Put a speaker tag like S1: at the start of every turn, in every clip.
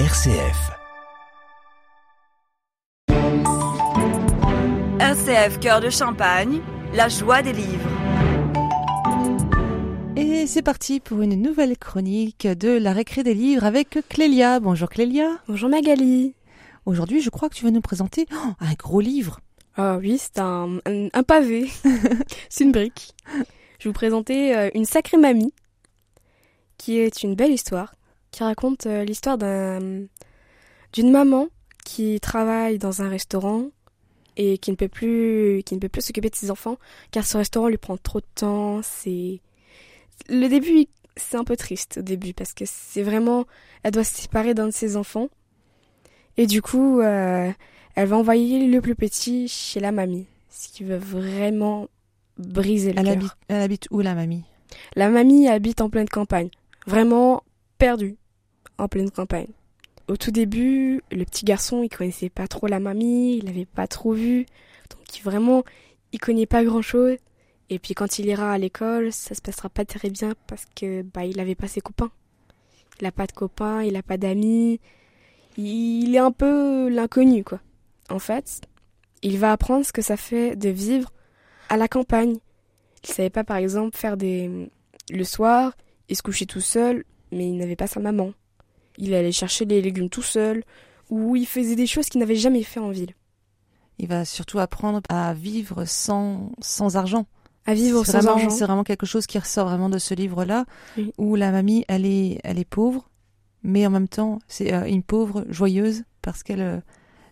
S1: RCF.
S2: RCF Cœur de Champagne, la joie des livres.
S3: Et c'est parti pour une nouvelle chronique de la récré des livres avec Clélia. Bonjour Clélia.
S4: Bonjour Magali.
S3: Aujourd'hui, je crois que tu vas nous présenter oh, un gros livre.
S4: Ah oui, c'est un, un, un pavé. c'est une brique. Je vais vous présenter euh, Une sacrée mamie, qui est une belle histoire, qui raconte euh, l'histoire d'un, d'une maman qui travaille dans un restaurant et qui ne peut plus, qui ne peut plus s'occuper de ses enfants, car ce restaurant lui prend trop de temps. C'est le début, c'est un peu triste au début parce que c'est vraiment, elle doit se séparer d'un de ses enfants et du coup, euh, elle va envoyer le plus petit chez la mamie, ce qui veut vraiment briser le
S3: Elle
S4: cœur.
S3: habite, elle habite où la mamie?
S4: La mamie habite en pleine campagne, vraiment perdue en pleine campagne. Au tout début, le petit garçon, il connaissait pas trop la mamie, il l'avait pas trop vue, donc vraiment, il connaît pas grand chose. Et puis quand il ira à l'école, ça se passera pas très bien parce que bah il avait pas ses copains. Il a pas de copains, il a pas d'amis. Il est un peu l'inconnu quoi. En fait, il va apprendre ce que ça fait de vivre à la campagne. Il savait pas par exemple faire des le soir, il se couchait tout seul, mais il n'avait pas sa maman. Il allait chercher les légumes tout seul, ou il faisait des choses qu'il n'avait jamais fait en ville.
S3: Il va surtout apprendre à vivre sans, sans argent.
S4: À vivre sans
S3: vraiment-
S4: argent.
S3: C'est vraiment quelque chose qui ressort vraiment de ce livre-là,
S4: Oui.
S3: où la mamie, elle est, elle est pauvre, mais en même temps, c'est euh, une pauvre joyeuse parce qu'elle euh,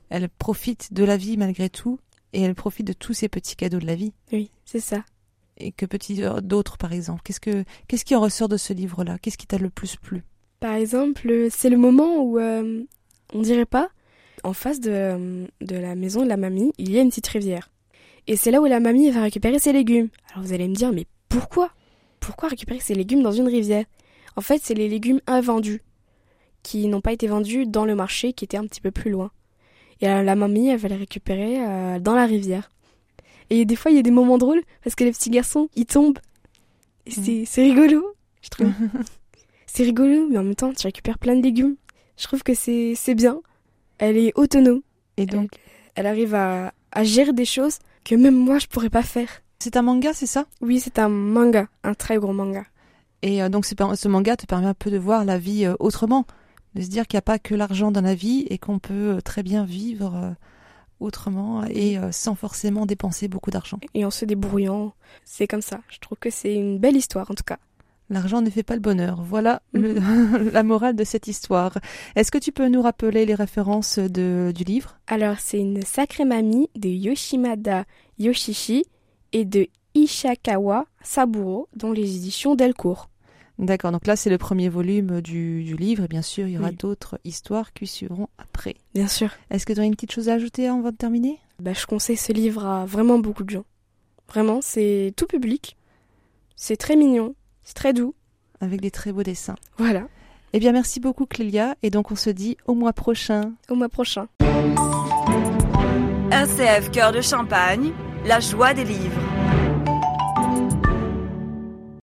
S3: elle profite de la vie malgré tout, et elle profite de tous ces petits cadeaux de la vie.
S4: Oui, c'est ça.
S3: Et que petit euh, d'autres, par exemple Qu'est-ce que qu'est-ce qui en ressort de ce livre-là? Qu'est-ce qui t'a le plus plu?
S4: Par exemple, c'est le moment où, euh, on dirait pas, en face de, euh, de la maison de la mamie, il y a une petite rivière. Et c'est là où la mamie va récupérer ses légumes. Alors vous allez me dire, mais pourquoi? Pourquoi récupérer ses légumes dans une rivière? En fait, c'est les légumes invendus, qui n'ont pas été vendus dans le marché, qui était un petit peu plus loin. Et euh, la mamie, elle va les récupérer euh, dans la rivière. Et des fois, il y a des moments drôles, parce que les petits garçons, ils tombent. Et c'est c'est rigolo, je trouve. c'est rigolo, mais en même temps, tu récupères plein de légumes. Je trouve que c'est c'est bien. Elle est autonome.
S3: Et donc,
S4: Elle arrive à, à gérer des choses que même moi, je pourrais pas faire.
S3: c'est un manga, c'est ça?
S4: Oui, c'est un manga, un très gros manga.
S3: Et euh, donc ce, ce manga te permet un peu de voir la vie euh, autrement, de se dire qu'il n'y a pas que l'argent dans la vie et qu'on peut euh, très bien vivre autrement et sans forcément dépenser beaucoup d'argent.
S4: Et en se débrouillant, c'est comme ça. Je trouve que c'est une belle histoire, en tout cas.
S3: L'argent ne fait pas le bonheur. Voilà le- la morale de cette histoire. Est-ce que tu peux nous rappeler les références de, du livre?
S4: Alors, c'est une sacrée mamie de Yoshimada Yoshishi et de Ishikawa Saburo dans les éditions Delcourt.
S3: D'accord, donc là c'est le premier volume du, du livre et bien sûr il y aura
S4: Oui.
S3: d'autres histoires qui suivront après.
S4: Bien sûr.
S3: Est-ce que tu as une petite chose à ajouter avant de terminer?
S4: Bah, je conseille ce livre à vraiment beaucoup de gens. Vraiment, c'est tout public. C'est très mignon. C'est très doux.
S3: Avec des très beaux dessins.
S4: Voilà.
S3: Eh bien merci beaucoup Clélia et donc on se dit au mois prochain.
S4: Au mois prochain.
S2: RCF Cœur de Champagne, la joie des livres.